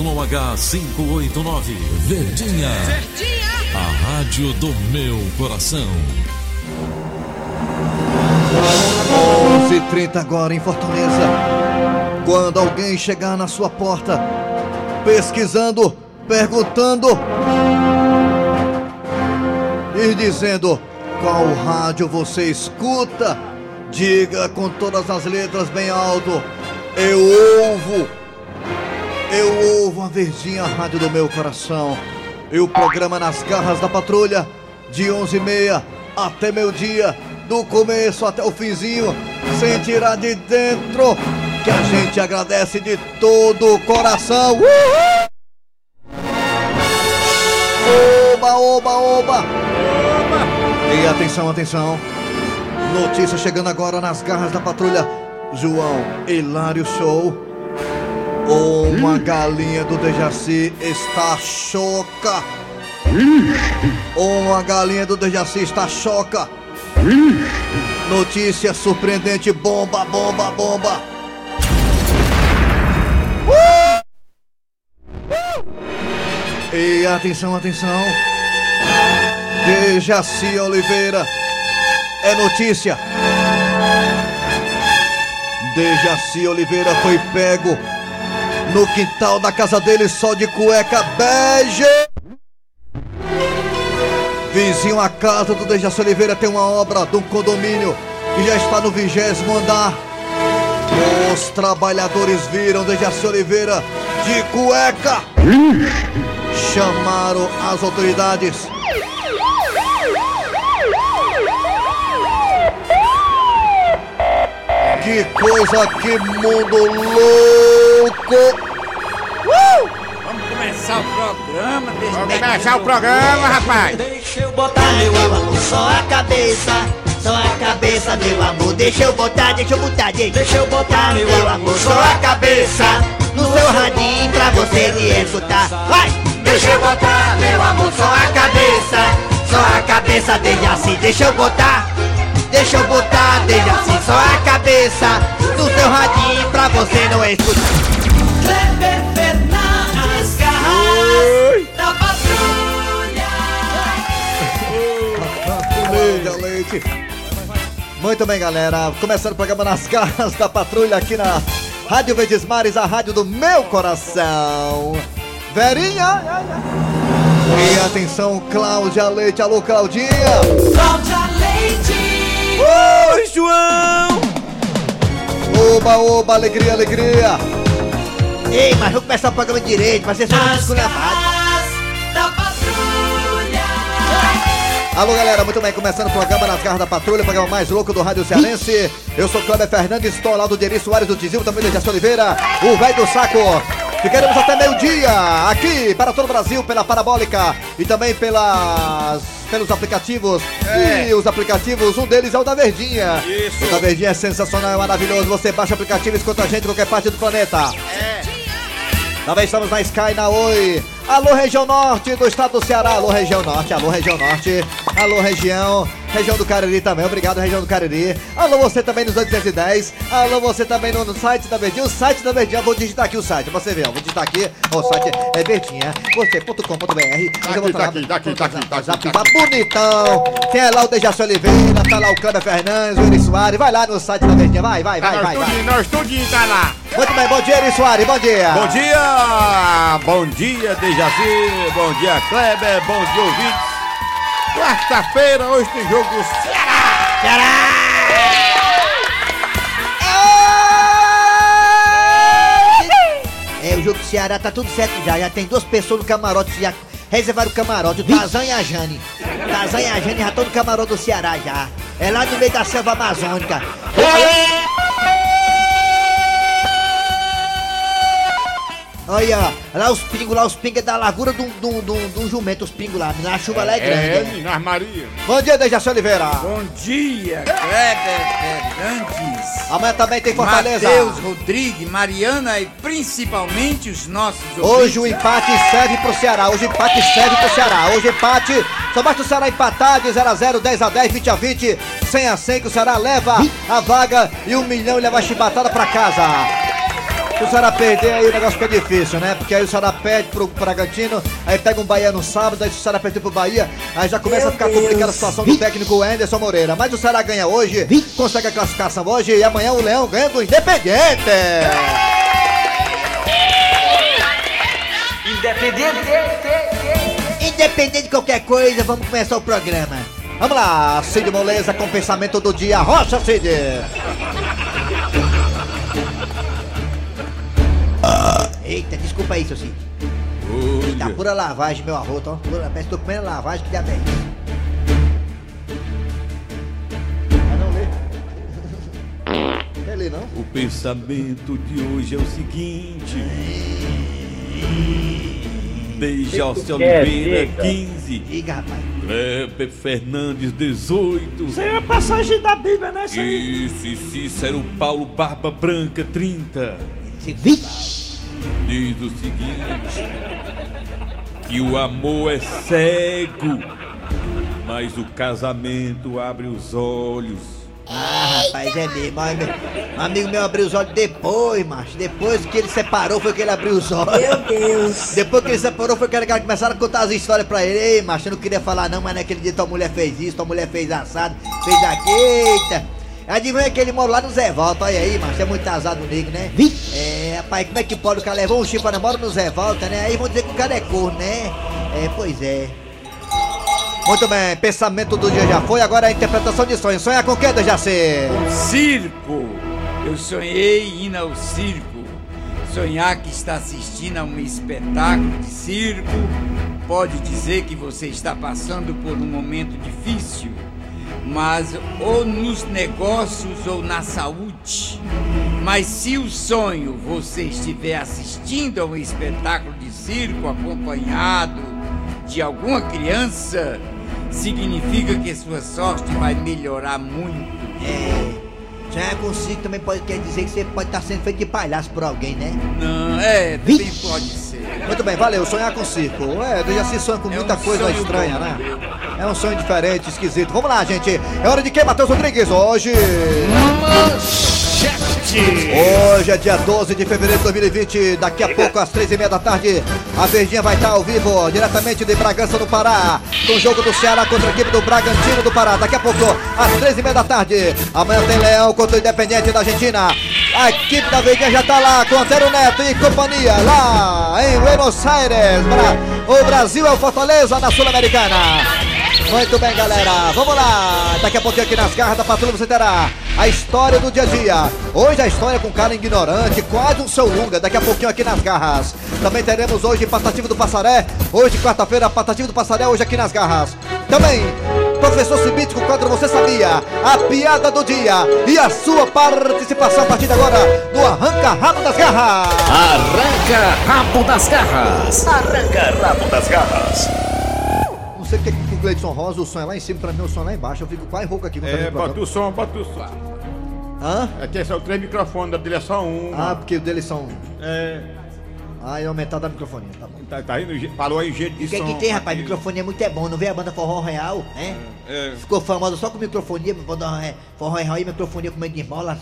ZYH 589, Verdinha. Verdinha. A rádio do meu coração. 11h30 agora em Fortaleza. Quando alguém chegar na sua porta, pesquisando, perguntando e dizendo qual rádio você escuta, diga com todas as letras bem alto: Eu ouvo, eu ouvo a verdinha rádio do meu coração. E o programa Nas Garras da Patrulha, de 11h30 até meio-dia, do começo até o finzinho, sem tirar de dentro, que a gente agradece de todo o coração. Uhul! Oba, oba, oba! E atenção, atenção. Notícia chegando agora nas garras da patrulha. João Hilário Show. Uma galinha do Dejaci está choca. Uma galinha do Dejaci está choca. Notícia surpreendente, bomba, bomba, bomba. E atenção, atenção. Dejaci Oliveira. É notícia. Dejaci Oliveira foi pego no quintal da casa dele só de cueca bege. Vizinho a casa do Dejaci Oliveira tem uma obra de um condomínio que já está no vigésimo andar. Os trabalhadores viram Dejaci Oliveira de cueca. Chamaram as autoridades. Que coisa, que mundo louco! Vamos começar o programa. Vamos começar o programa, rapaz. Deixa eu botar meu amor só a cabeça, só a cabeça, meu amor. Deixa eu botar, deixa eu botar, deixa eu botar meu amor só a cabeça no seu radinho pra você me escutar. Vai! Deixa eu botar meu amor só a cabeça, só a cabeça dele assim. Deixa eu botar, deixa eu botar dele assim só a cabeça no seu radinho pra você não escutar. Leite. Muito bem, galera. Começando o programa Nas Garras da Patrulha aqui na Rádio Verdes Mares, a rádio do meu coração. Verinha. E atenção, Cláudia Leite. Alô, Claudinha. Cláudia Leite. Oi, João. Oba, oba, alegria, alegria. Ei, mas vamos começar o programa direito, mas vocês são muito Alô, galera, muito bem, começando o programa Nas Garras da Patrulha, o programa mais louco do Rádio Cearense. Eu sou Cléber Fernandes, estou ao lado de Eri Soares do Tizil, também do Jaci Oliveira, o velho do saco. Ficaremos até meio-dia aqui para todo o Brasil pela Parabólica e também pelas, pelos aplicativos. E os aplicativos, um deles é o da Verdinha. Isso. O da Verdinha é sensacional, é maravilhoso. Você baixa o aplicativo e escuta a gente em qualquer parte do planeta. Também estamos na Sky, na Oi. Alô, região norte do estado do Ceará. Alô, região norte. Alô, região norte. Alô, região. Região do Cariri também. Obrigado, região do Cariri. Alô, você também nos 810. Alô, você também no, no site da Verdinha. O site da Verdinha. Vou digitar aqui o site. Você vê, ó. Vou digitar aqui. O site é verdinha. Você.com.br. Daqui, daqui, daqui, daqui, Zap, daqui. tá bonitão. Tem lá o Dejaci Oliveira. Tá lá o Câmara Fernandes, o Eri Soares. Vai lá no site da Verdinha. Vai, vai, vai, Nós vai. vai. tudinho, nós tudinho tá lá. Muito bem, bom dia, Eri Soares. Bom dia. Bom dia! Bom dia, Dejaci. Bom dia, Kleber. Bom dia, ouvintes. Quarta-feira, hoje tem jogo do Ceará. É, o jogo do Ceará tá tudo certo já. Já tem duas pessoas no camarote. Já reservaram o camarote, o Tazan e a Jane. Tazan e a Jane já estão no camarote do Ceará já. É lá no meio da selva amazônica. Olha, lá os pingos, lá os pingos é da largura de um- de um jumento, os pingos lá. A chuva lá é grande. É, é. Minas Maria. Bom dia, Dejaci Oliveira. Bom dia, Kleber Fernandes. Amanhã também tem Fortaleza. Matheus Rodrigues, Mariana e principalmente os nossos Hoje o ouvintes. empate serve pro Ceará. Hoje o empate serve pro Ceará. Hoje o empate. Só basta o Ceará empatar de 0x0, 10x10, 20x20, 100x100, que o Ceará leva a vaga e um milhão e leva a chibatada pra casa. Se o Ceará perder, aí o negócio fica difícil, né? Porque aí o Ceará perde pro Bragantino, aí pega um Bahia no sábado, aí se o Ceará perder pro Bahia, aí já começa a ficar complicada a situação do técnico Anderson Moreira. Mas o Ceará ganha hoje, consegue a classificação hoje, e amanhã o Leão ganha do Independente. Independente de qualquer coisa, vamos começar o programa. Vamos lá, Cid Moleza com o pensamento do dia. Rocha, Cid! Eita, desculpa aí, seu Cid. Tá Olha, pura lavagem, meu arroz, ó. Pura, parece que tô comendo lavagem que dá bem. Mas não lê. Quer ler, não? o pensamento de hoje é o seguinte. Dejaci Oliveira, 15. Diga, rapaz. Kleber Fernandes, 18. Isso aí é a passagem da Bíblia, né? Isso aí. Isso, e Cícero Paulo Barba Branca, 30. Esse vixe. Diz o seguinte: que o amor é cego, mas o casamento abre os olhos. Ah, rapaz, é mesmo. Um amigo meu abriu os olhos depois, macho. Depois que ele separou, foi que ele abriu os olhos. Meu Deus. Depois que ele separou, foi que ele começaram a contar as histórias pra ele. Ei, macho, eu não queria falar não, mas naquele dia tua mulher fez isso, tua mulher fez assado, fez aqui. Eita. Adivinha que ele mora lá no Zé Volta, olha aí, macho, é muito azado o nego, né? É, rapaz, como é que pode o cara levou um chifre pra namoro no Zé Volta, né? Aí vão dizer que o cara é corno, né? É, pois é. Muito bem, pensamento do dia já foi, agora a interpretação de sonho. Sonha com quem, Dejaci? Circo! Eu sonhei indo ao circo. Sonhar que está assistindo a um espetáculo de circo pode dizer que você está passando por um momento difícil, mas ou nos negócios ou na saúde. Mas se o sonho você estiver assistindo a um espetáculo de circo acompanhado de alguma criança, significa que sua sorte vai melhorar muito. É. Sonhar consigo também pode quer dizer que você pode estar sendo feito de palhaço por alguém, né? Não, é, também pode ser. Muito bem, valeu, sonhar com circo. É, Dejaci sonha com É muita um coisa estranha, bom. né? É um sonho diferente, esquisito. Vamos lá, gente. É hora de quem, Matheus Rodrigues? Hoje. Hoje é dia 12 de fevereiro de 2020. Daqui a pouco, às três e meia da tarde, a Verdinha vai estar ao vivo, diretamente de Bragança, no Pará. Com o jogo do Ceará contra a equipe do Bragantino do Pará. Daqui a pouco, às três e meia da tarde. Amanhã tem Leão contra o Independente da Argentina. A equipe da Verdinha já está lá com Antero Neto e companhia. Lá em Buenos Aires. O Brasil é o Fortaleza na Sul-Americana. Muito bem, galera. Vamos lá. Daqui a pouquinho aqui nas garras da patrulha você terá a história do dia a dia. Hoje a história com cara ignorante, quase um seu lunga. Daqui a pouquinho aqui nas garras. Também teremos hoje Patativa do Passaré. Hoje, quarta-feira, Patativa do Passaré. Hoje aqui nas garras. Também, professor Cibite com o quadro Você Sabia? A piada do dia. E a sua participação a partir de agora no Arranca Rabo das Garras. Arranca rabo das garras. Arranca rabo das garras. Sei que o Gleidson Rosa, o som é lá em cima, pra mim o som é lá embaixo. Eu fico quase rouco aqui. tá É, programa. bota o som, bota o som. Hã? Aqui é só três microfones, da dele é só um. Ah, porque o deles são. É, Ah, é aumentado a microfonia, tá bom. tá, tá indo, falou aí jeito de o que, som. que tem, rapaz? aqui. Microfonia é muito é bom, não vê a banda Forró Real, né? É, Ficou famosa só com microfonia, banda é, Forró Real e microfonia com medo de mola,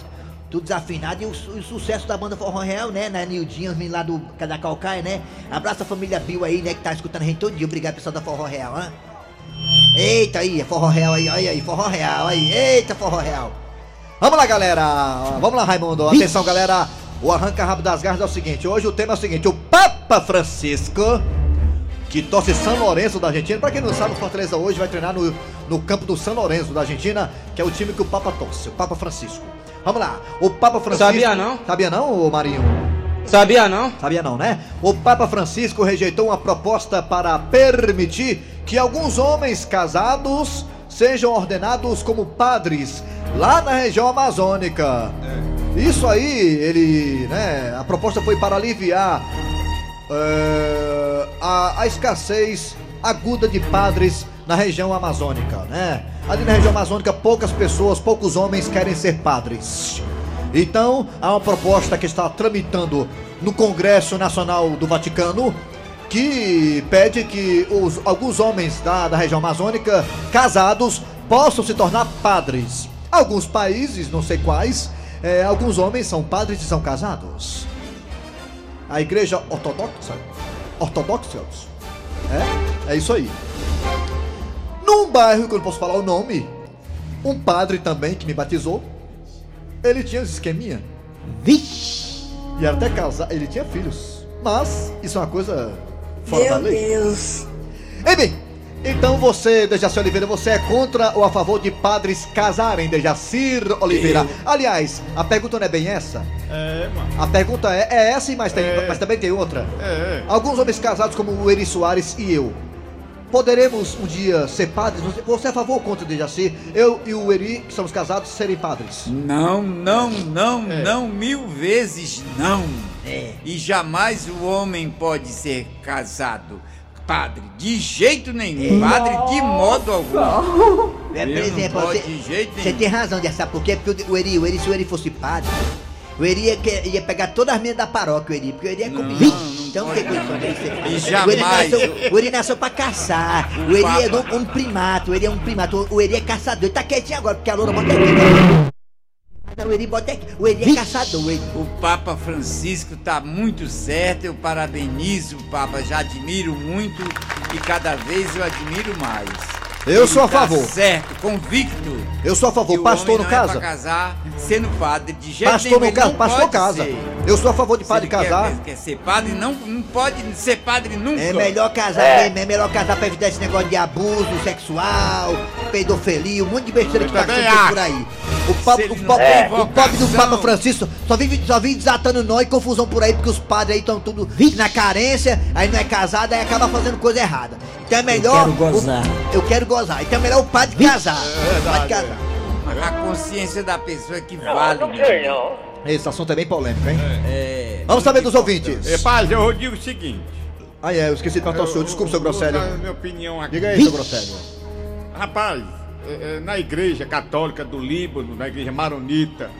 tudo desafinado. E o, o sucesso da banda Forró Real, né? Na Nildinha, os meninos lá do da Calcaia, né? Abraça a família Bill aí, né? Que tá escutando a gente todo dia. Obrigado, pessoal da Forró Real, hã? Eita aí, é Forró Real aí, olha aí, Forró Real aí, eita Forró Real. Vamos lá, galera. Vamos lá, Raimundo. Atenção, galera. O arranca rabo das garras é o seguinte. Hoje o tema é o seguinte: o Papa Francisco, que torce São Lourenço da Argentina. Pra quem não sabe, o Fortaleza hoje vai treinar no, no campo do São Lourenço da Argentina, que é o time que o Papa torce, o Papa Francisco. Vamos lá. O Papa Francisco. Sabia não? Sabia não, Marinho? Sabia não? Sabia não, né? O Papa Francisco rejeitou uma proposta para permitir que alguns homens casados sejam ordenados como padres lá na região amazônica. Isso aí, ele, né? A proposta foi para aliviar é, a, a escassez aguda de padres na região amazônica, né? Ali na região amazônica, poucas pessoas, poucos homens querem ser padres. Então, há uma proposta que está tramitando no Congresso Nacional do Vaticano que pede que os, alguns homens da, da região amazônica casados possam se tornar padres. Alguns países, não sei quais, eh, alguns homens são padres e são casados. a igreja ortodoxa. Ortodoxos. É? É isso aí. Num bairro que eu não posso falar o nome, um padre também que me batizou, ele tinha esse esqueminha. Vixe! E era até casar, ele tinha filhos. Mas isso é uma coisa fora da lei. Deus! Ei, bem, então você, Dejaci Oliveira, você é contra ou a favor de padres casarem, Dejacir Oliveira? Aliás, a pergunta não é bem essa? É, mano. A pergunta é, é essa, mas, tem, É. mas também tem outra. É, é. Alguns homens casados, como o Eri Soares e eu, poderemos um dia ser padres? Você, você é a favor ou contra, Dejaci? Eu e o Eri, que somos casados, serem padres? Não, não, não, É. não, mil vezes não. É. E jamais o homem pode ser casado. Padre, de jeito nenhum. Padre, de modo algum. É, por exemplo, pode você, de jeito você nenhum. tem razão, de sabe por quê? Porque o Eri, o Eri, se o Eri fosse padre, o Eri ia, ia pegar todas as meninas da paróquia, o Eri, porque o Eri é Não, comigo. Então não. dele ser. E O Eri jamais nasceu, o- Eri nasceu pra caçar. O Eri é um, primato, o Eri é um primato. O Eri é caçador. Ele tá quietinho agora, porque a loura bota aqui. Mas O Eri bota aqui. O Eri é caçador, o Eri. O Papa Francisco tá muito certo, eu parabenizo o Papa, já admiro muito e cada vez eu admiro mais. Eu sou a tá favor. certo, convicto. Eu sou a que favor. Pastor no é casa? pra casar sendo padre, de jeito Pastor nenhum, no casa, pastor casa. ser. Eu sou a favor de Se padre casar. Quer, quer ser padre, não, não pode ser padre nunca. É melhor casar mesmo, é melhor casar pra evitar esse negócio de abuso sexual, pedofilia, um monte de besteira que Eu tá também acontecendo por aí. O, pa- Se ele o, não pa- tem o pobre do. Papa Francisco só vive, só vive desatando nó e confusão por aí, porque os padres aí estão tudo na carência, aí não é casado, aí acaba fazendo coisa errada. Então é melhor. quero gozar. o- eu quero gozar. Então é melhor o padre casar. verdade, Pode casar. Mas a consciência da pessoa é que vale. meu. Esse assunto é bem polêmico, hein? É, Vamos saber dos ouvintes. É, Paz, eu digo o seguinte. Ah, é, eu esqueci de perguntar ao senhor. Desculpa, seu eu- eu- Grosselio. Minha opinião aqui. Diga aí, seu Grosselio. Rapaz, é, é, na igreja católica do Líbano, na igreja maronita,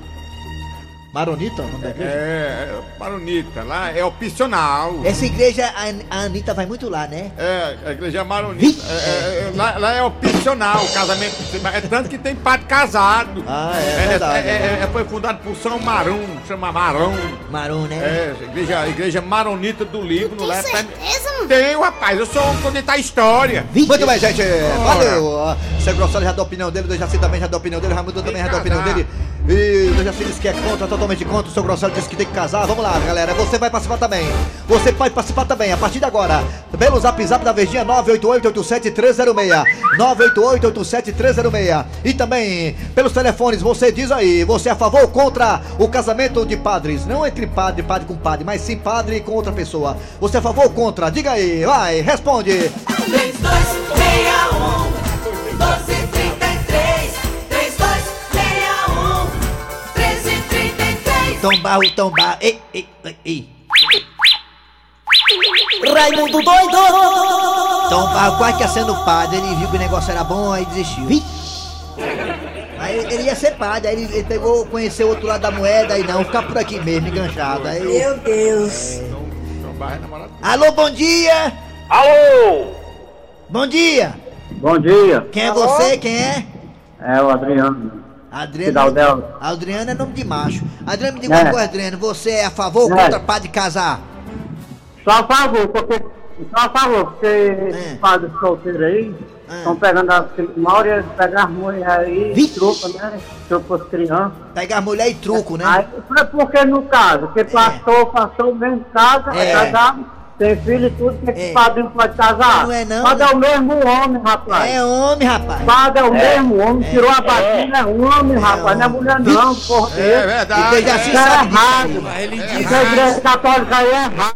Maronita, o nome da igreja? é, é maronita, lá é opcional. Essa igreja, a, a Anitta vai muito lá, né? É, a igreja maronita, é, é, é, lá, lá é opcional o casamento, é tanto que tem padre casado. Ah, é verdade. É, é- é- foi fundado por São Marão, chama Marão. Marum, né? É, a igreja, igreja maronita do Líbano. Lá Tem tá- certeza, Tenho, rapaz, eu sou um contar história. Muito bem, gente. Valeu. Ah, Seu Grosselio já deu a opinião dele, o Dejaci também já deu a opinião dele, o Raimundo também já deu a opinião dele. E o Dejaci disse que é contra, totalmente contra. O seu Grosselio disse que tem que casar. Vamos lá, galera. Você vai participar também. Você pode participar também. A partir de agora, pelo zap zap da Verdinha 988-87306. 988-87306. E também pelos telefones, você diz aí, você é a favor ou contra o casamento de padres? Não entre padre, padre com padre, mas sim padre com outra pessoa. Você é a favor ou contra? Diga aí, vai, responde. 3261 1233 3261 1333 Tombar o tombar. Ei, ei, ei, ei. Raimundo doido! Tombar quase que sendo padre, ele viu que o negócio era bom, aí desistiu. Aí ele ele ia ser padre, aí ele, ele pegou, conheceu o outro lado da moeda, aí não, ficar por aqui mesmo, enganchado. Aí, Meu Deus! Namorado. Alô, bom dia! Alô! Bom dia! Bom dia, Quem é você? Quem é? é o Adriano, Adriano. Cidadel. Adriano é nome de macho. Adriano, me diga uma É. coisa, Adriano, você é a favor ou É. contra padre casar? Só a favor, porque. Só a favor, porque É. os padres solteiros aí É. estão pegando as maioria pegam as mulheres aí, Vixe. trupa, né? Trupa as crianças. Pegar mulher e truco, né? Aí, por- porque no caso, que pastor, pastor mesmo casa, É. é casado, tem filho e tudo, que É. é. padre não pode casar. Não é não, Padre né? é o mesmo homem, rapaz. É homem, rapaz. Padre é o mesmo homem, tirou a batina, é homem, rapaz, não é mulher não, porra. É E verdade. Dejaci é. Errado. Mas ele É igreja católica aí é errado.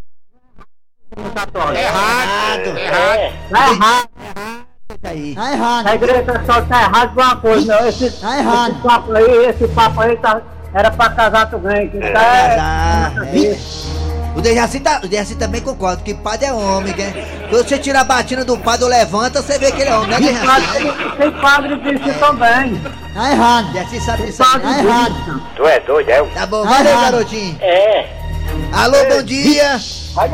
Errado. Errado. Errado. Aí. Tá errado! A igreja católica tá errado por uma coisa, não. Esse, Tá errado. esse papo aí, esse papo aí tá, era pra casar também. Que tá, é, Vixe. O Dejaci, tá, o Dejaci também concorda que padre é homem, né? Quando você tira a batina do padre ou levanta, você vê que ele é homem, né, tem Dejaci? padre, tem padre disso também. Tá errado! Dejaci sabe disso aí. Padre né? Tá errado! Tu é doido, é? Tá bom, Tá valeu, errado. garotinho. É. Alô, bom dia. Oi,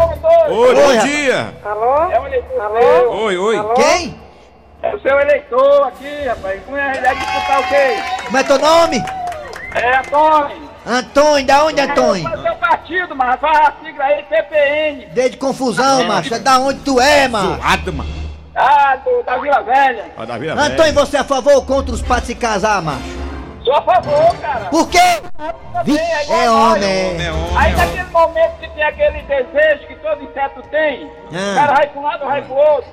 Oi, bom dia. Alô? É Alô? Oi, oi. Quem? É o seu eleitor aqui, rapaz. Com a realidade disputar o quê? Como é teu nome? É Antônio. Antônio, da onde, Antônio? Faz seu partido, mas faz a sigla aí, PPN. Desde confusão, macho. É da onde tu é, macho? Zoado, mano. Ah, do, da Vila Velha. Ó, da Vila Antônio, Velha. você é a favor ou contra os patos se casar, macho? Sou a favor, cara. Por quê? Vi- Também é igual É nós. homem, É é. homem, Aí é homem. naquele momento que tem aquele desejo que todo inseto tem, Ah. o cara vai pra um lado, vai pro outro.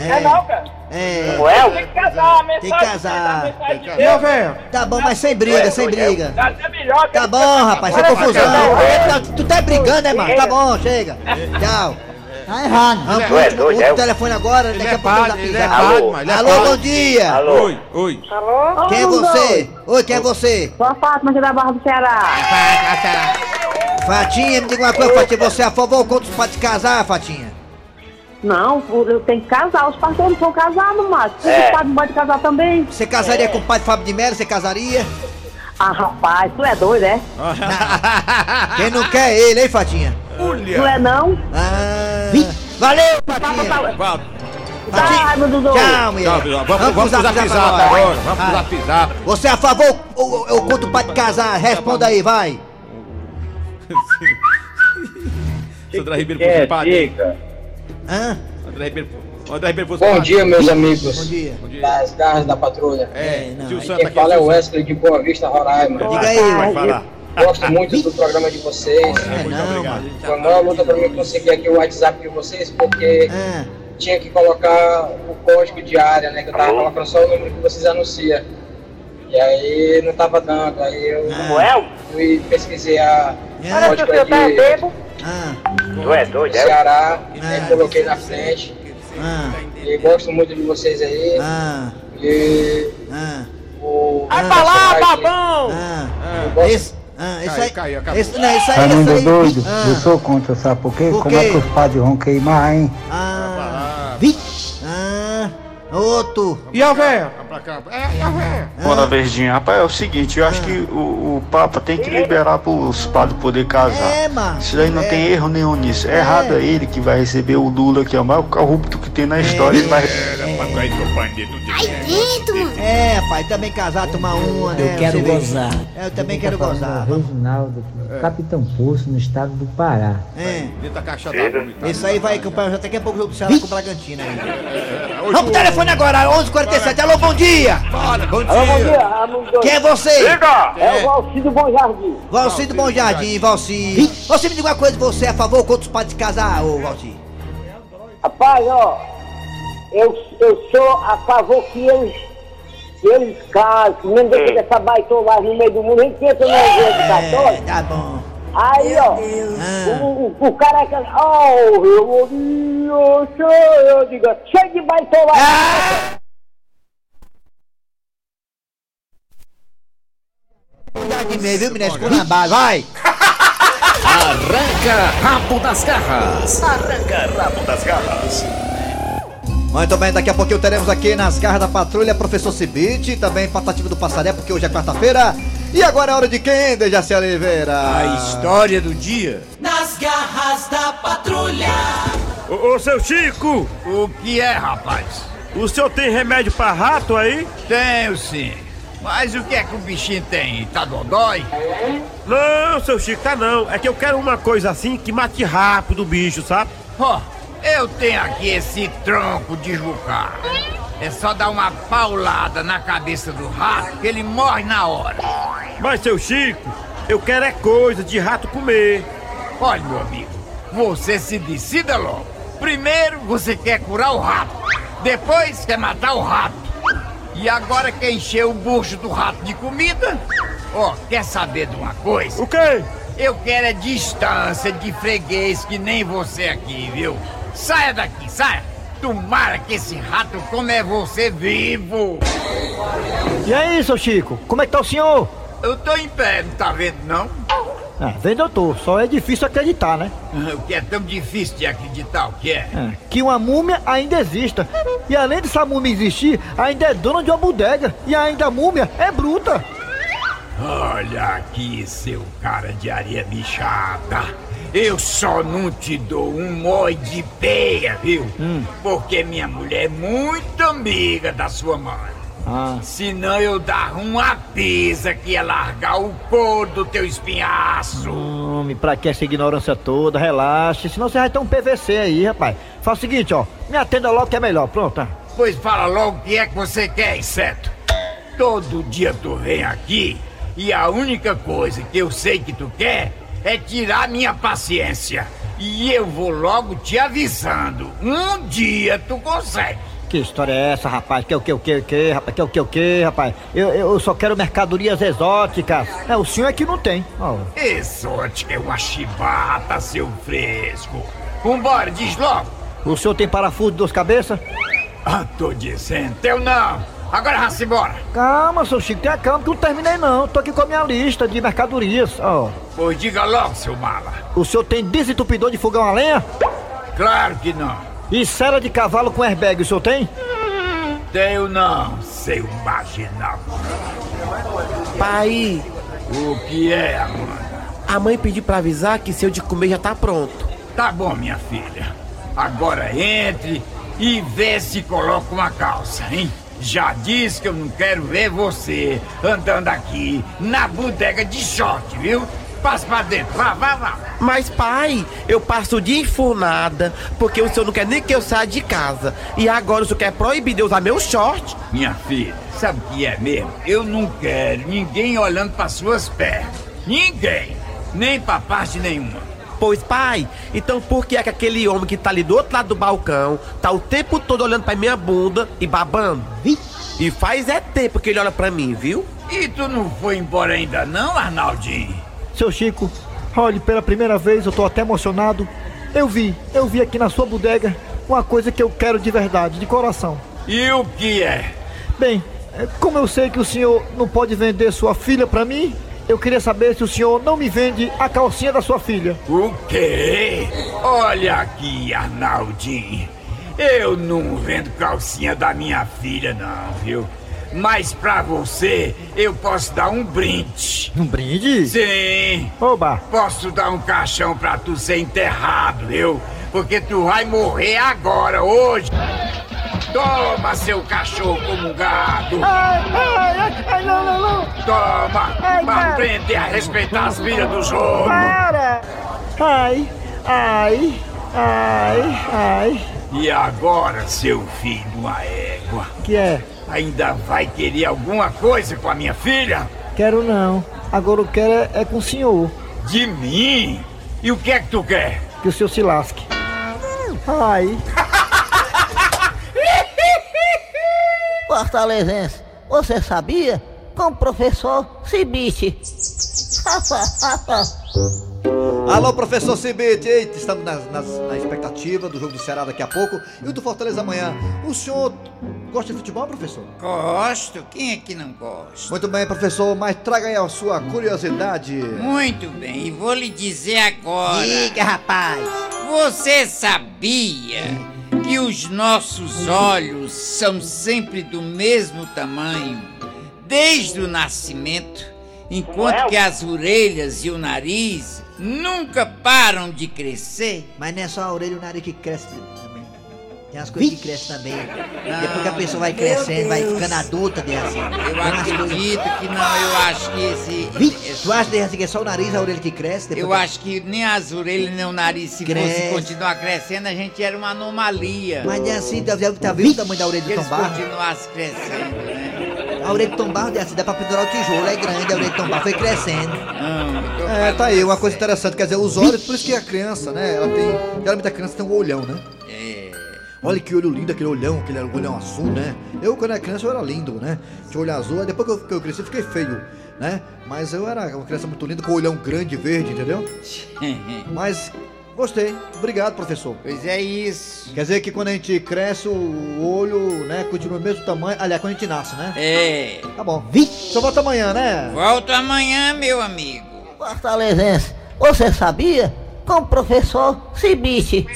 É, É. não, cara. É. Tem que casar, a mensagem, Tem que casar. de Tem que casar. Tá bom, mas sem briga, sem briga. Tá até melhor. que Tá bom, rapaz, sem confusão. É, Tu tá brigando, né, mano? Tá bom, chega. Tchau. Tá errado. Vamos é pro último, último telefone agora, Ele daqui é a pouco eu padre, ele é padre. Ele é Alô, padre. bom dia. Alô? Oi, oi. Quem é você? Oi, quem é você? Sou a Fátima aqui da Barra do Ceará. Fatinha, me diga uma coisa, Fatinha, você é a favor ou contra os pais de casar, Fatinha? Não, eu tenho que casar. Os parceiros são casados, mas É. os pais não podem casar também. Você casaria com o pai de Fábio de Mello? Você casaria? Ah, rapaz, tu é doido, é? Quem não quer é ele, hein, Fatinha? Tu é não? Ah, valeu, Fatinha. Fala. Tá. Tchau, mulher. Tchau, Vamos, vamos, vamos pro zap zap agora. Vamos zap zap. Você é a favor ou, ou, ou contra o pai de casar? Responda aí, vai. André Ribeiro fosse padre. dica. Hã? André Ribeiro. André Ribeiro fosse Bom padre. dia, meus amigos Bom dia. Bom dia. das garras da patrulha. É, não, tio aí Santa Quem aqui. fala é o Wesley de Boa Vista, Roraima. Diga aí, vai. falar. Gosto muito do programa de vocês. É, Muito não, obrigado. Foi uma maior luta para mim conseguir aqui o WhatsApp de vocês, porque Ah, tinha que colocar o código de área, né? Que eu tava colocando só o número que vocês anunciam. E aí não tava dando. Aí eu ah, fui pesquisei a Ah. código de ah, Tu é doido, é? Ceará, aí coloquei na frente. ah, E gosto muito de vocês aí. ah, E ah, o. Vai falar, ah. Eu gosto Esse, ah, esse Caiu, aí, caiu, acabou. esse, não, esse aí, Raimundo esse aí. doido, Ah, eu sou contra, sabe por quê? Por Como quê? é que os padres vão queimar, hein? Ah, vi, ah, outro. E a véia? Pra cá. É, a véia? Bora, Verdinha. Rapaz, é o seguinte, eu acho que o, o Papa tem que liberar pros padres poder casar. É, mano. Isso daí não é. tem erro nenhum nisso. É, errado é ele que vai receber o Lula, que é o maior corrupto que tem na história. Ele vai... É, rapaz, também casar, tomar uma, né? Eu quero gozar. É, eu também quero Tá gozar. do Reginaldo, Capitão Poço, no estado do Pará. É. Dentro da caixa d'água. Esse aí vai acompanhar já daqui a pouco o jogo do Ceará com o Bragantino aí. Vamos pro telefone agora, 11h47. Alô, bom dia. Bora, bom dia. Alô, bom dia. Quem é você? É o Valcido Bom Jardim. Valci do Bom Jardim, Valci. Você me diga uma coisa, você é a favor ou contra os pais de casar, ô Valci? Rapaz, ó, eu, eu sou a favor que eles, que eles casem, que nem deixa dessa baitolagem no meio do mundo, nem pensa na igreja É, católica. tá bom. Aí, ó, Ah. o, o, o cara que. Oh, eu ouvi, eu sou, eu digo, cheio de baitolagem. Ah! Jardim meio, viu, menino? Ficou na base, vai. Arranca rabo das garras. Arranca rabo das garras. Muito bem, daqui a pouquinho teremos aqui nas garras da patrulha Professor Cibite, também Patativa do Passaré, porque hoje é quarta-feira. E agora é hora de quem, Dejaci Oliveira? A história do dia. Nas garras da patrulha. Ô, ô, seu Chico, O que é, rapaz? o senhor tem remédio pra rato aí? Tenho sim. Mas o que é que o bichinho tem? Tá dodói? Não, seu Chico, tá não. É que eu quero uma coisa assim que mate rápido o bicho, sabe? Ó, eu tenho aqui esse tronco de jucar. É só dar uma paulada na cabeça do rato que ele morre na hora. Mas, seu Chico, eu quero é coisa de rato comer. Olha, meu amigo, você se decida logo. Primeiro você quer curar o rato, depois quer matar o rato. E agora quer encher o bucho do rato de comida? Ó, quer saber de uma coisa? O quê? Eu quero é distância de freguês que nem você aqui, viu? Saia daqui, saia! Tomara que esse rato come é você vivo! E aí, seu Chico, como é que tá o senhor? Eu tô em pé, não tá vendo não? Vendo eu tô, só é difícil acreditar, né? O que é tão difícil de acreditar o que é? É, que uma múmia ainda exista. E além dessa múmia existir, ainda é dona de uma bodega. E ainda a múmia é bruta. Olha aqui, seu cara de areia bichada. Eu só não te dou um moi de peia, viu? Porque minha mulher é muito amiga da sua mãe. Ah. Senão eu dar uma pisa que ia largar o couro do teu espinhaço. Homem, pra que essa ignorância toda? Relaxe, senão você vai ter um PVC aí, rapaz. Faz o seguinte, ó. Me atenda logo que é melhor, pronto. tá? Pois fala logo o que é que você quer, inseto. Todo dia tu vem aqui e a única coisa que eu sei que tu quer é tirar minha paciência. E eu vou logo te avisando. Um dia tu consegue. Que história é essa, rapaz? Que é o que, o que, o que, rapaz? Que é o que, o que, rapaz? Eu, eu só quero mercadorias exóticas. É, o senhor é que não tem. Ó. Exótica é uma chibata, seu fresco. Vambora, diz logo. O senhor tem parafuso de duas cabeças? Ah, tô dizendo, eu não. Agora vá-se embora. Calma, seu Chico, tenha calma que eu não terminei não. Tô aqui com a minha lista de mercadorias, ó. Pois diga logo, seu mala. O senhor tem desentupidor de fogão a lenha? Claro que não. E cera de cavalo com airbag, o senhor tem? Tenho não, seu marginal. Pai, O que é, Amanda? a mãe pediu pra avisar que seu de comer já tá pronto. Tá bom, minha filha. Agora entre e vê se coloca uma calça, hein? Já disse que eu não quero ver você andando aqui na bodega de short, viu? Passa pra dentro, vá, vá, vá. Mas pai, eu passo o dia enfurnada porque o senhor não quer nem que eu saia de casa. E agora o senhor quer proibir de eu usar meu short? Minha filha, sabe o que é mesmo? Eu não quero ninguém olhando para suas pernas. Ninguém. Nem pra parte nenhuma. Pois pai, então por que é que aquele homem que tá ali do outro lado do balcão tá o tempo todo olhando pra minha bunda e babando? E faz é tempo que ele olha pra mim, viu? E tu não foi embora ainda não, Arnaldinho? Seu Chico, olhe, pela primeira vez eu tô até emocionado. Eu vi, eu vi aqui na sua bodega uma coisa que eu quero de verdade, de coração. E o que é? Bem, é, como eu sei que o senhor não pode vender sua filha pra mim, eu queria saber se o senhor não me vende a calcinha da sua filha. O quê? Olha aqui, Arnaldinho. Eu não vendo calcinha da minha filha, não, viu? Mas pra você, eu posso dar um brinde. Um brinde? Sim. Oba! Posso dar um caixão pra tu ser enterrado, viu? Porque tu vai morrer agora, hoje. Toma, seu cachorro comungado. Ai, ai, ai, ai, não, não, não! Toma, Ai, mas aprende a respeitar as filhas dos outros. Para! Ai, ai, ai, ai. E agora, seu filho uma égua, Que é? Ainda vai querer alguma coisa com a minha filha? Quero não. Agora eu quero é, é com o senhor. De mim? E o que é que tu quer? Que o senhor se lasque. Ai. Fortalezense, você sabia? Com o professor Cibite. Alô, professor Cibite, eita, estamos nas- nas- na expectativa do jogo do Ceará daqui a pouco e o do Fortaleza amanhã. O senhor gosta de futebol, professor? Gosto. Quem é que não gosta? Muito bem, professor, mas traga aí a sua curiosidade. Muito bem, e vou lhe dizer agora. Diga, rapaz. Você sabia que os nossos olhos são sempre do mesmo tamanho, desde o nascimento, enquanto que as orelhas e o nariz nunca param de crescer? Mas não é só a orelha e o nariz que cresce também. Tem as coisas que crescem também. Depois que a pessoa vai crescendo, vai ficando adulta, tem assim. Eu acredito que não, eu acho que esse. Vixe, tu acha assim, que é só o nariz e a orelha que cresce? Eu acho que nem as orelhas nem o nariz, se Cresce. fosse continuar crescendo, a gente era uma anomalia. Mas é assim, tá vendo tá vendo o tamanho da orelha Se do eles Tom Barro? continuassem crescendo, né? A orelha do Tom Barro é assim, dá pra pendurar o tijolo, é grande, a orelha do Tom Barro foi crescendo. Não, É, tá aí, uma assim. coisa interessante, quer dizer, os olhos, por isso que a criança, né, ela tem, geralmente a criança tem um olhão, né? É. Olha que olho lindo, aquele olhão, aquele olhão azul, né? Eu, quando era criança, eu era lindo, né? Tinha olho azul, aí depois que eu, que eu cresci, eu fiquei feio, né? Mas eu era uma criança muito linda, com olhão grande, verde, entendeu? Mas gostei, obrigado, professor. Pois é isso. Quer dizer que quando a gente cresce, o olho, né, continua do mesmo tamanho, aliás, quando a gente nasce, né? É. Tá bom. Vixe! Só volta amanhã, né? Volto amanhã, meu amigo. Fortalezense, você sabia? Com o professor Cibite.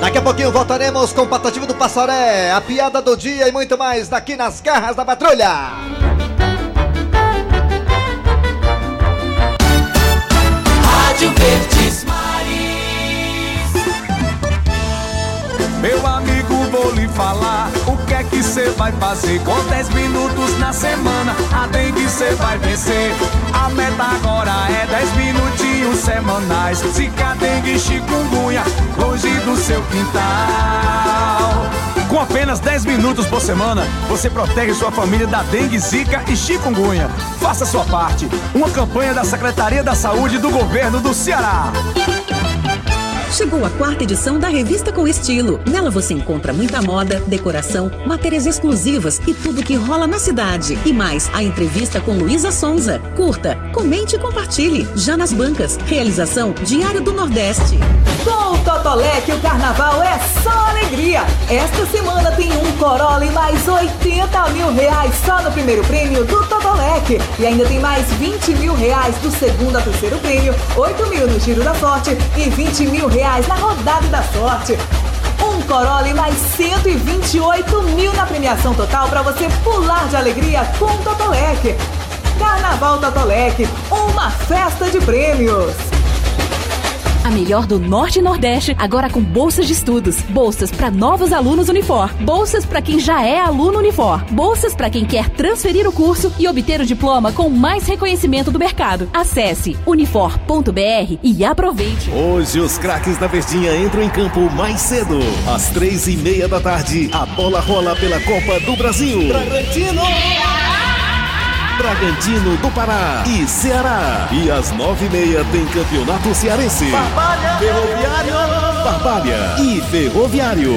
Daqui a pouquinho voltaremos com o Patativa do Passaré, a piada do dia e muito mais daqui nas garras da patrulha. Rádio Verdes Maris. Meu amigo, vou lhe falar o que é que cê vai fazer. Com 10 minutos na semana, a dengue cê vai vencer. A meta agora é 10 minutinhos semanais. Zika, dengue chikungunya, longe do seu quintal. Com apenas 10 minutos por semana, você protege sua família da dengue, zika e chikungunya. Faça sua parte. Uma campanha da Secretaria da Saúde do Governo do Ceará. Chegou a quarta edição da Revista com Estilo. Nela você encontra muita moda, decoração, matérias exclusivas e tudo que rola na cidade. E mais, a entrevista com Luísa Sonza. Curta, comente e compartilhe. Já nas bancas. Realização Diário do Nordeste. Com o Totolec, o carnaval é só alegria. Esta semana tem um Corolla e mais 80 mil reais só no primeiro prêmio do Totolec. E ainda tem mais 20 mil reais do segundo a terceiro prêmio, 8 mil no Giro da Sorte e 20 mil reais na Rodada da Sorte. Um Corolla e mais 128 mil na premiação total para você pular de alegria com o Totolec. Carnaval Totolec, uma festa de prêmios. A melhor do Norte e Nordeste, agora com bolsas de estudos. Bolsas para novos alunos Unifor. Bolsas para quem já é aluno Unifor. Bolsas para quem quer transferir o curso e obter o diploma com mais reconhecimento do mercado. Acesse unifor.br e aproveite. Hoje os craques da Verdinha entram em campo mais cedo. Às três e meia da tarde, a bola rola pela Copa do Brasil. Bragantino! Bragantino do Pará e Ceará. E às nove e meia tem Campeonato Cearense. Barbalha! Ferroviário! Barbalha e Ferroviário.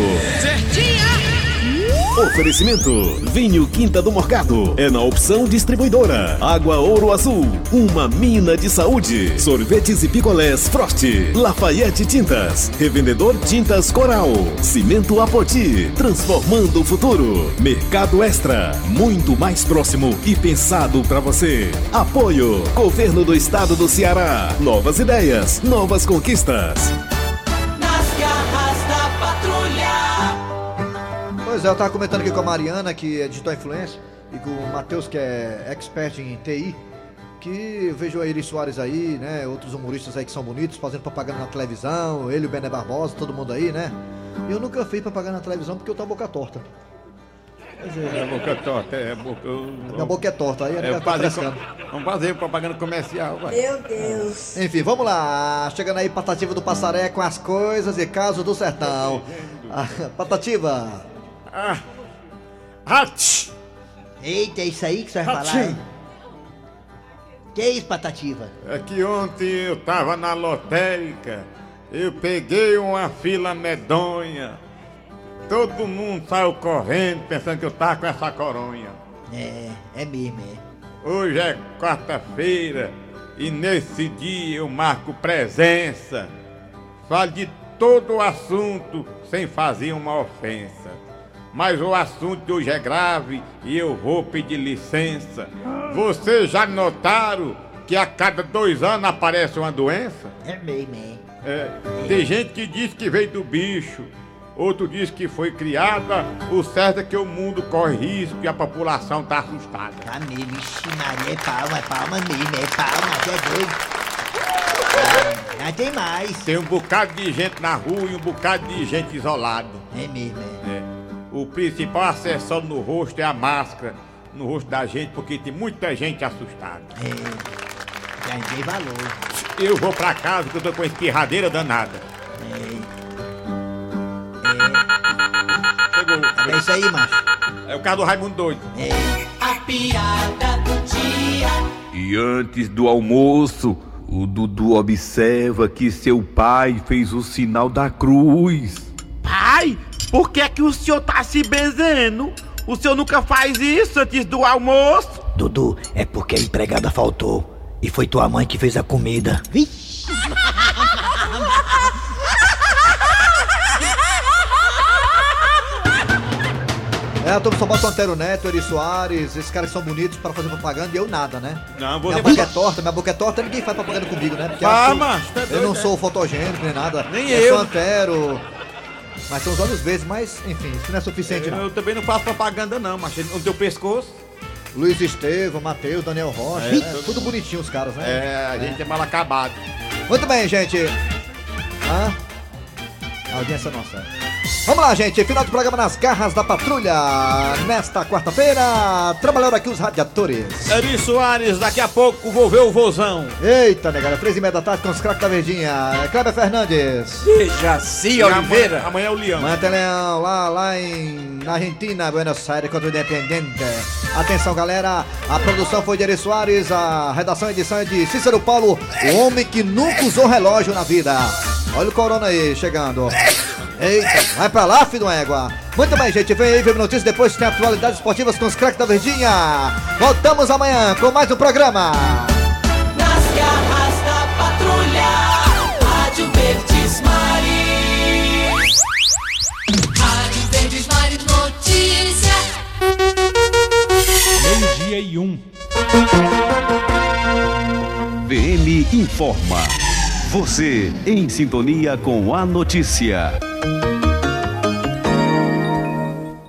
Oferecimento: Vinho Quinta do Morgado. É na opção distribuidora. Água Ouro Azul. Uma mina de saúde. Sorvetes e picolés Frost. Lafayette Tintas. Revendedor Tintas Coral. Cimento Apoti. Transformando o futuro. Mercado Extra. Muito mais próximo e pensado para você. Apoio: Governo do Estado do Ceará. Novas ideias, novas conquistas. Pois é, eu tava comentando aqui com a Mariana, que é digital influencer, e com o Matheus, que é expert em TI, que eu vejo a Eri Soares aí, né? Outros humoristas aí que são bonitos, fazendo propaganda na televisão, ele, o Bené Barbosa, todo mundo aí, né? E eu nunca fiz propaganda na televisão porque eu tô a boca torta. É é, boca torta, é boca. minha boca é torta, aí a É, nega tá fazer, frescando. vamos fazer propaganda comercial, vai. Meu Deus. Enfim, vamos lá. Chegando aí, Patativa do Passaré com as coisas e casos do sertão. Patativa. Ah. Hats. Eita, é isso aí que você vai falar, Hatim. hein? Que isso, Patativa? É que ontem eu tava na lotérica, eu peguei uma fila medonha. Todo mundo saiu correndo pensando que eu tava com essa coronha. É, é mesmo, é. Hoje é quarta-feira e nesse dia eu marco presença. Falo de todo o assunto sem fazer uma ofensa. Mas o assunto de hoje é grave e eu vou pedir licença. Vocês já notaram que a cada dois anos aparece uma doença? É mesmo, é. É, tem gente que diz que veio do bicho, outro diz que foi criada. O certo é que o mundo corre risco e a população tá assustada. Tá mesmo, ixi, Maria, é palma, é palma mesmo, é palma, é doido. Ah, tem mais. Tem um bocado de gente na rua e um bocado de gente isolada. É mesmo, é. É. O principal acessório no rosto é a máscara no rosto da gente, porque tem muita gente assustada. É. Já dei valor. Eu vou pra casa que eu tô com uma espirradeira danada. Chegou. É isso aí, macho. É o caso do Raimundo doido. A piada do dia. E antes do almoço, o Dudu observa que seu pai fez o sinal da cruz. Pai, por que é que o senhor tá se benzendo? O senhor nunca faz isso antes do almoço? Dudu, é porque a empregada faltou. E foi tua mãe que fez a comida. É, a turma só bota o Antero Neto, Eri Soares, esses caras que são bonitos para fazer propaganda e eu nada, né? Não, Minha você boca é torta, minha boca é torta, ninguém faz propaganda comigo, né? Porque Ah, eu, mas tá eu doido, não né? sou fotogênico nem nada. Nem eu. eu. sou Antero. Mas tem os olhos verdes, mas enfim, isso não é suficiente Eu, não. eu também não faço propaganda não, mas no teu pescoço. Luiz Estevam, Matheus, Daniel Rocha, É, né? tudo bonitinho os caras, né? É, a gente é mal acabado. Muito bem, gente. Hã? A audiência é nossa. Vamos lá, gente. Final do programa nas garras da patrulha. Nesta quarta-feira, trabalharam aqui os radiadores. Eri Soares, daqui a pouco vou ver o vozão. Eita, negada, três e meia da tarde com os craques da verdinha. Kleber Fernandes. Jaci E Oliveira. Amanhã, amanhã é o Leão. Amanhã tem Leão, lá, lá em, na Argentina, Buenos Aires, contra o Independente. Atenção, galera. A produção foi de Eri Soares, a redação e edição é de Cícero Paulo, o homem que nunca usou relógio na vida. Olha o corona aí, chegando. Eita, vai pra lá, filho do égua. Muito bem, gente. Vem aí, vem notícias. Depois tem atualidades esportivas com os craques da Verdinha. Voltamos amanhã com mais um programa. Nas garras da patrulha, Rádio Verdes Maris. Rádio Verdes Maris Notícia. Meio-dia e um. VM informa. Você em sintonia com a notícia.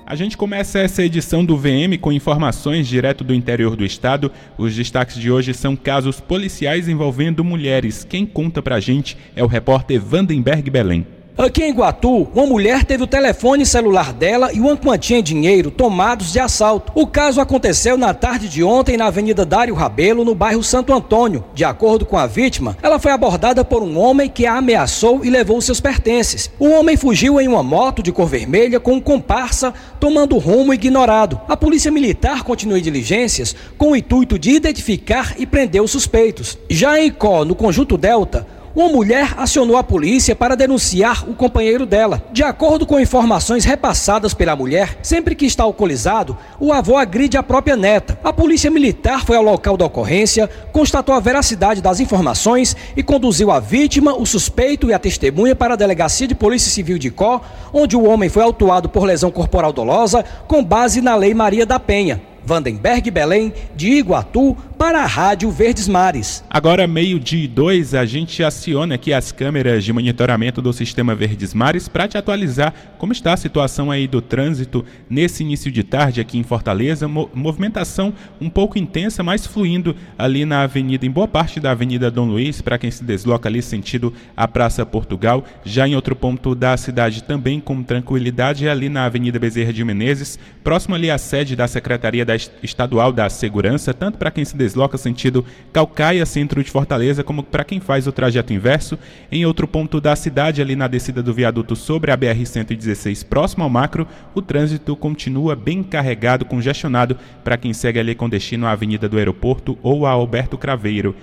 A gente começa essa edição do VM com informações direto do interior do estado. Os destaques de hoje são casos policiais envolvendo mulheres. Quem conta pra gente é o repórter Vandenberg Belém. Aqui em Iguatu, uma mulher teve o telefone celular dela e uma quantia em dinheiro tomados de assalto. O caso aconteceu na tarde de ontem na Avenida Dário Rabelo, no bairro Santo Antônio. De acordo com a vítima, ela foi abordada por um homem que a ameaçou e levou seus pertences. O homem fugiu em uma moto de cor vermelha com um comparsa, tomando rumo ignorado. A polícia militar continua diligências com o intuito de identificar e prender os suspeitos. Já em Icó, no conjunto Delta, uma mulher acionou a polícia para denunciar o companheiro dela. De acordo com informações repassadas pela mulher, sempre que está alcoolizado, o avô agride a própria neta. A polícia militar foi ao local da ocorrência, constatou a veracidade das informações e conduziu a vítima, o suspeito e a testemunha para a delegacia de Polícia Civil de Có, onde o homem foi autuado por lesão corporal dolosa com base na Lei Maria da Penha. Vandenberg Belém, de Iguatu, para a Rádio Verdes Mares. Agora, meio-dia dois, a gente aciona aqui as câmeras de monitoramento do sistema Verdes Mares para te atualizar como está a situação aí do trânsito nesse início de tarde aqui em Fortaleza. Mo movimentação um pouco intensa, mas fluindo ali na avenida, em boa parte da Avenida Dom Luiz, para quem se desloca ali sentido a Praça Portugal. Já em outro ponto da cidade também com tranquilidade, é ali na Avenida Bezerra de Menezes, próximo ali à sede da Secretaria da Estadual da Segurança, tanto para quem se desloca sentido Calcaia, centro de Fortaleza, como para quem faz o trajeto inverso. Em outro ponto da cidade, ali na descida do viaduto sobre a BR-116, próximo ao macro, o trânsito continua bem carregado, congestionado para quem segue ali com destino à Avenida do Aeroporto ou a Alberto Craveiro.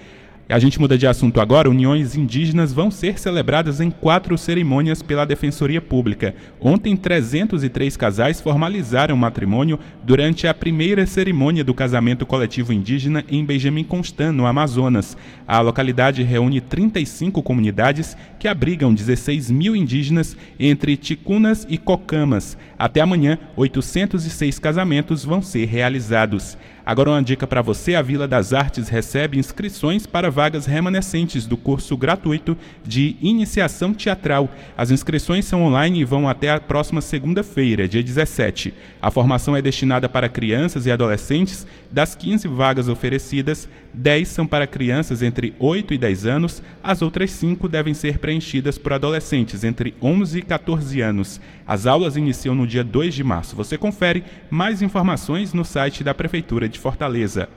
A gente muda de assunto agora. Uniões indígenas vão ser celebradas em quatro cerimônias pela Defensoria Pública. Ontem, 303 casais formalizaram o matrimônio durante a primeira cerimônia do casamento coletivo indígena em Benjamin Constant, no Amazonas. A localidade reúne 35 comunidades que abrigam 16 mil indígenas entre ticunas e cocamas. Até amanhã, 806 casamentos vão ser realizados. Agora uma dica para você, a Vila das Artes recebe inscrições para vagas remanescentes do curso gratuito de iniciação teatral. As inscrições são online e vão até a próxima segunda-feira, dia 17. A formação é destinada para crianças e adolescentes. Das 15 vagas oferecidas, 10 são para crianças entre 8 e 10 anos, as outras 5 devem ser preenchidas por adolescentes entre 11 e 14 anos. As aulas iniciam no dia 2 de março. Você confere mais informações no site da Prefeitura de Fortaleza.